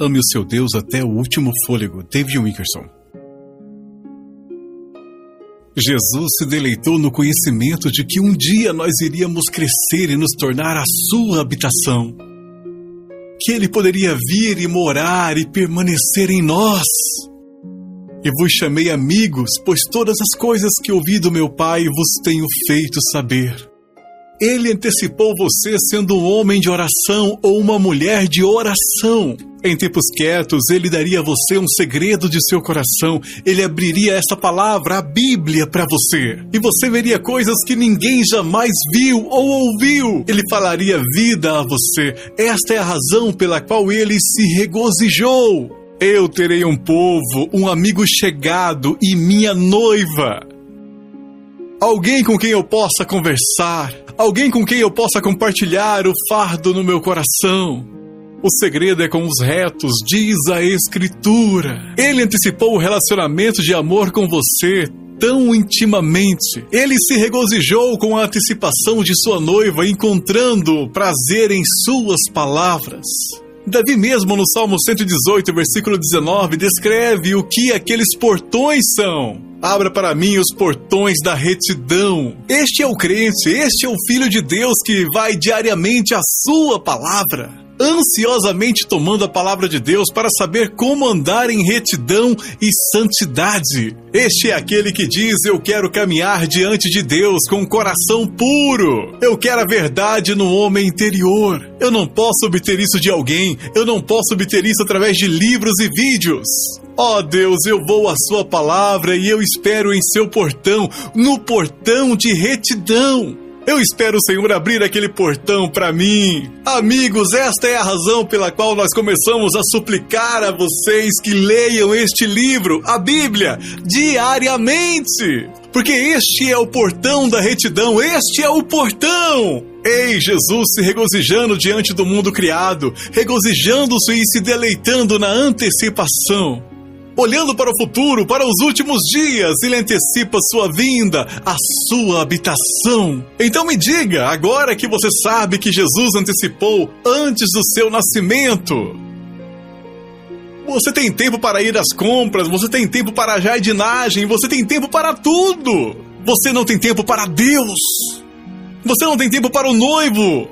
Ame o seu Deus até o último fôlego. David Wickerson. Jesus se deleitou no conhecimento de que um dia nós iríamos crescer e nos tornar a sua habitação. Que ele poderia vir e morar e permanecer em nós. E vos chamei amigos, pois todas as coisas que ouvi do meu Pai vos tenho feito saber. Ele antecipou você sendo um homem de oração ou uma mulher de oração. Em tempos quietos, ele daria a você um segredo de seu coração. Ele abriria essa palavra, a Bíblia, para você. E você veria coisas que ninguém jamais viu ou ouviu. Ele falaria vida a você. Esta é a razão pela qual ele se regozijou. Eu terei um povo, um amigo chegado e minha noiva alguém com quem eu possa conversar, alguém com quem eu possa compartilhar o fardo no meu coração. O segredo é com os retos, diz a Escritura. Ele antecipou o relacionamento de amor com você tão intimamente. Ele se regozijou com a antecipação de sua noiva, encontrando prazer em suas palavras. Davi mesmo no Salmo 118, versículo 19, descreve o que aqueles portões são. Abra para mim os portões da retidão. Este é o crente, este é o filho de Deus que vai diariamente à sua palavra ansiosamente tomando a palavra de Deus para saber como andar em retidão e santidade. Este é aquele que diz: Eu quero caminhar diante de Deus com um coração puro. Eu quero a verdade no homem interior. Eu não posso obter isso de alguém, eu não posso obter isso através de livros e vídeos. Ó oh Deus, eu vou à Sua palavra e eu espero em seu portão, no portão de retidão. Eu espero o Senhor abrir aquele portão para mim. Amigos, esta é a razão pela qual nós começamos a suplicar a vocês que leiam este livro, a Bíblia, diariamente. Porque este é o portão da retidão, este é o portão. Ei, Jesus se regozijando diante do mundo criado, regozijando-se e se deleitando na antecipação. Olhando para o futuro, para os últimos dias, ele antecipa sua vinda, a sua habitação. Então me diga, agora que você sabe que Jesus antecipou antes do seu nascimento, você tem tempo para ir às compras, você tem tempo para a jardinagem, você tem tempo para tudo. Você não tem tempo para Deus. Você não tem tempo para o noivo.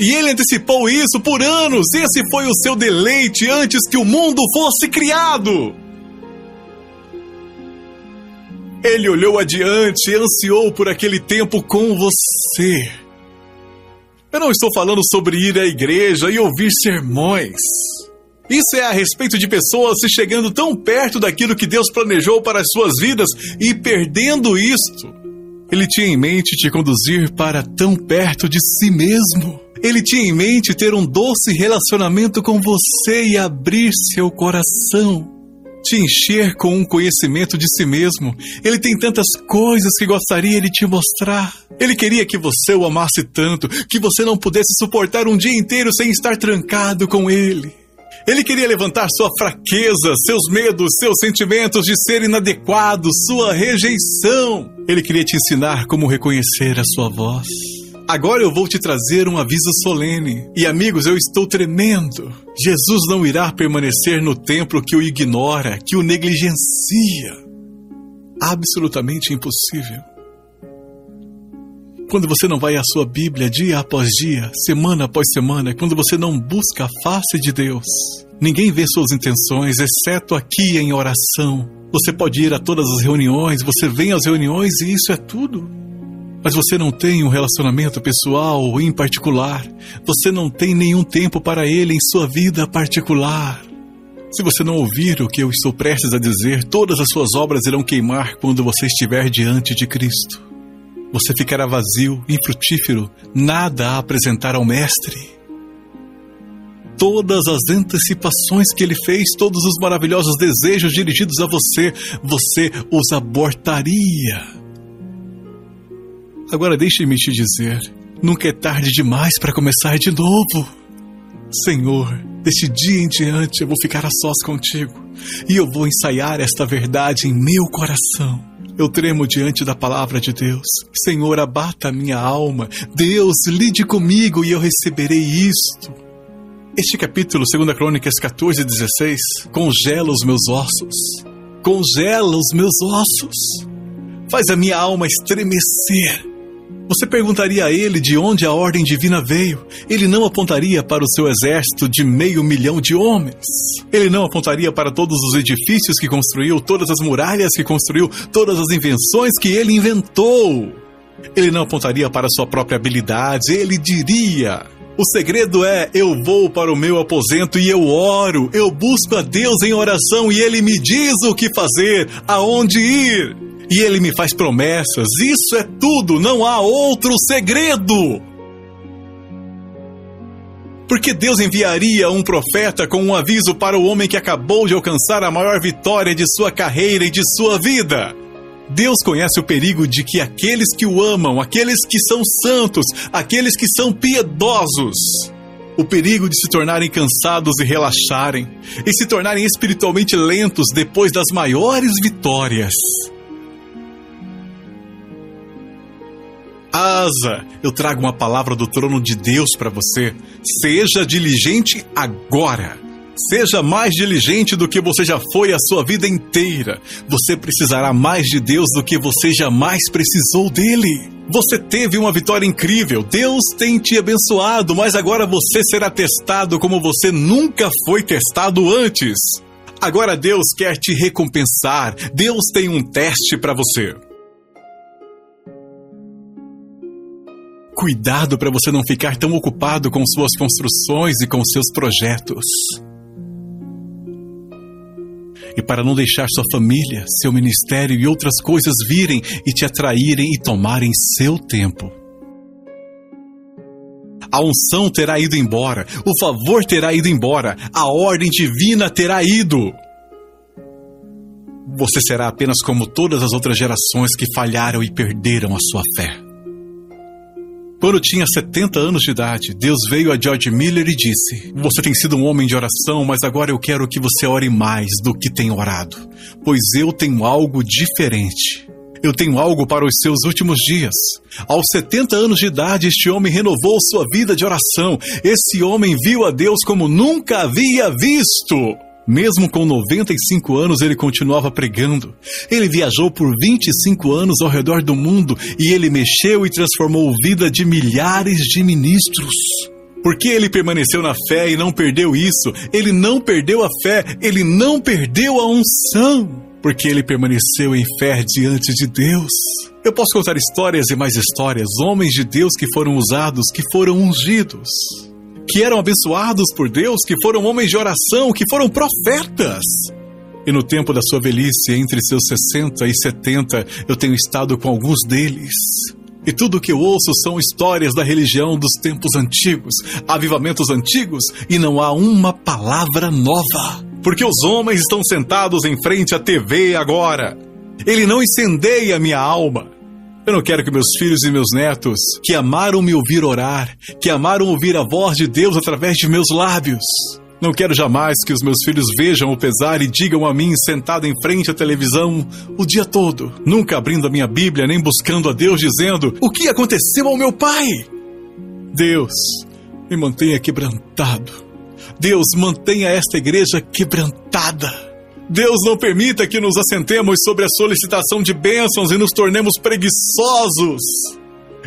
E ele antecipou isso por anos. Esse foi o seu deleite antes que o mundo fosse criado. Ele olhou adiante e ansiou por aquele tempo com você. Eu não estou falando sobre ir à igreja e ouvir sermões. Isso é a respeito de pessoas se chegando tão perto daquilo que Deus planejou para as suas vidas e perdendo isto. Ele tinha em mente te conduzir para tão perto de si mesmo. Ele tinha em mente ter um doce relacionamento com você e abrir seu coração. Te encher com um conhecimento de si mesmo. Ele tem tantas coisas que gostaria de te mostrar. Ele queria que você o amasse tanto que você não pudesse suportar um dia inteiro sem estar trancado com ele. Ele queria levantar sua fraqueza, seus medos, seus sentimentos de ser inadequado, sua rejeição. Ele queria te ensinar como reconhecer a sua voz. Agora eu vou te trazer um aviso solene. E amigos, eu estou tremendo. Jesus não irá permanecer no templo que o ignora, que o negligencia. Absolutamente impossível. Quando você não vai à sua Bíblia dia após dia, semana após semana, quando você não busca a face de Deus, ninguém vê suas intenções, exceto aqui em oração. Você pode ir a todas as reuniões, você vem às reuniões e isso é tudo mas você não tem um relacionamento pessoal em particular, você não tem nenhum tempo para ele em sua vida particular. Se você não ouvir o que eu estou prestes a dizer, todas as suas obras irão queimar quando você estiver diante de Cristo. Você ficará vazio, infrutífero, nada a apresentar ao Mestre. Todas as antecipações que ele fez, todos os maravilhosos desejos dirigidos a você, você os abortaria Agora deixe-me te dizer: nunca é tarde demais para começar de novo. Senhor, deste dia em diante eu vou ficar a sós contigo e eu vou ensaiar esta verdade em meu coração. Eu tremo diante da palavra de Deus. Senhor, abata a minha alma. Deus, lide comigo e eu receberei isto. Este capítulo, 2 Crônicas 14 16, congela os meus ossos, congela os meus ossos, faz a minha alma estremecer. Você perguntaria a ele de onde a ordem divina veio. Ele não apontaria para o seu exército de meio milhão de homens. Ele não apontaria para todos os edifícios que construiu, todas as muralhas que construiu, todas as invenções que ele inventou. Ele não apontaria para sua própria habilidade, ele diria: o segredo é: eu vou para o meu aposento e eu oro, eu busco a Deus em oração e Ele me diz o que fazer, aonde ir. E Ele me faz promessas, isso é tudo, não há outro segredo. Porque Deus enviaria um profeta com um aviso para o homem que acabou de alcançar a maior vitória de sua carreira e de sua vida? Deus conhece o perigo de que aqueles que o amam, aqueles que são santos, aqueles que são piedosos, o perigo de se tornarem cansados e relaxarem, e se tornarem espiritualmente lentos depois das maiores vitórias. Asa, eu trago uma palavra do trono de Deus para você. Seja diligente agora. Seja mais diligente do que você já foi a sua vida inteira. Você precisará mais de Deus do que você jamais precisou dele. Você teve uma vitória incrível, Deus tem te abençoado, mas agora você será testado como você nunca foi testado antes. Agora Deus quer te recompensar, Deus tem um teste para você. Cuidado para você não ficar tão ocupado com suas construções e com seus projetos e para não deixar sua família, seu ministério e outras coisas virem e te atraírem e tomarem seu tempo. A unção terá ido embora, o favor terá ido embora, a ordem divina terá ido. Você será apenas como todas as outras gerações que falharam e perderam a sua fé. Quando tinha 70 anos de idade, Deus veio a George Miller e disse: Você tem sido um homem de oração, mas agora eu quero que você ore mais do que tem orado, pois eu tenho algo diferente. Eu tenho algo para os seus últimos dias. Aos 70 anos de idade, este homem renovou sua vida de oração. Esse homem viu a Deus como nunca havia visto. Mesmo com 95 anos, ele continuava pregando. Ele viajou por 25 anos ao redor do mundo e ele mexeu e transformou a vida de milhares de ministros. Porque ele permaneceu na fé e não perdeu isso, ele não perdeu a fé, ele não perdeu a unção. Porque ele permaneceu em fé diante de Deus. Eu posso contar histórias e mais histórias, homens de Deus que foram usados, que foram ungidos que eram abençoados por Deus, que foram homens de oração, que foram profetas. E no tempo da sua velhice, entre seus 60 e 70, eu tenho estado com alguns deles. E tudo o que eu ouço são histórias da religião dos tempos antigos, avivamentos antigos, e não há uma palavra nova. Porque os homens estão sentados em frente à TV agora. Ele não incendeia minha alma. Eu não quero que meus filhos e meus netos, que amaram me ouvir orar, que amaram ouvir a voz de Deus através de meus lábios, não quero jamais que os meus filhos vejam o pesar e digam a mim, sentado em frente à televisão, o dia todo, nunca abrindo a minha Bíblia nem buscando a Deus, dizendo: O que aconteceu ao meu pai? Deus, me mantenha quebrantado. Deus, mantenha esta igreja quebrantada. Deus não permita que nos assentemos sobre a solicitação de bênçãos e nos tornemos preguiçosos.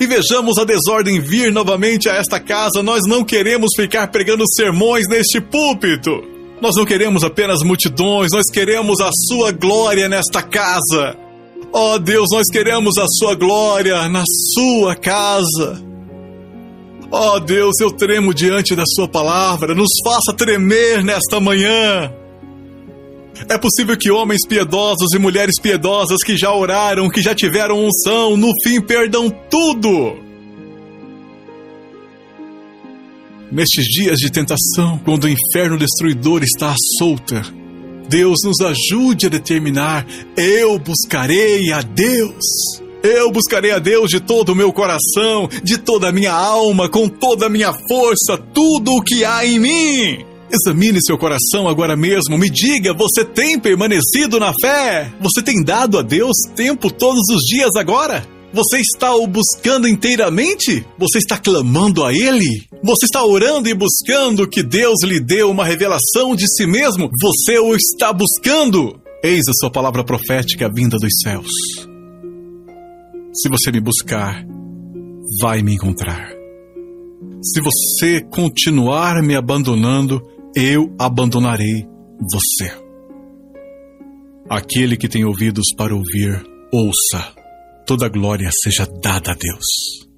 E vejamos a desordem vir novamente a esta casa. Nós não queremos ficar pregando sermões neste púlpito. Nós não queremos apenas multidões, nós queremos a Sua glória nesta casa. Ó oh Deus, nós queremos a Sua glória na Sua casa. Ó oh Deus, eu tremo diante da Sua palavra, nos faça tremer nesta manhã. É possível que homens piedosos e mulheres piedosas que já oraram, que já tiveram unção, no fim perdam tudo. Nestes dias de tentação, quando o inferno destruidor está à solta, Deus nos ajude a determinar: eu buscarei a Deus. Eu buscarei a Deus de todo o meu coração, de toda a minha alma, com toda a minha força, tudo o que há em mim. Examine seu coração agora mesmo. Me diga, você tem permanecido na fé? Você tem dado a Deus tempo todos os dias agora? Você está o buscando inteiramente? Você está clamando a Ele? Você está orando e buscando que Deus lhe dê uma revelação de si mesmo? Você o está buscando? Eis a sua palavra profética vinda dos céus. Se você me buscar, vai me encontrar. Se você continuar me abandonando, eu abandonarei você. Aquele que tem ouvidos para ouvir, ouça. Toda glória seja dada a Deus.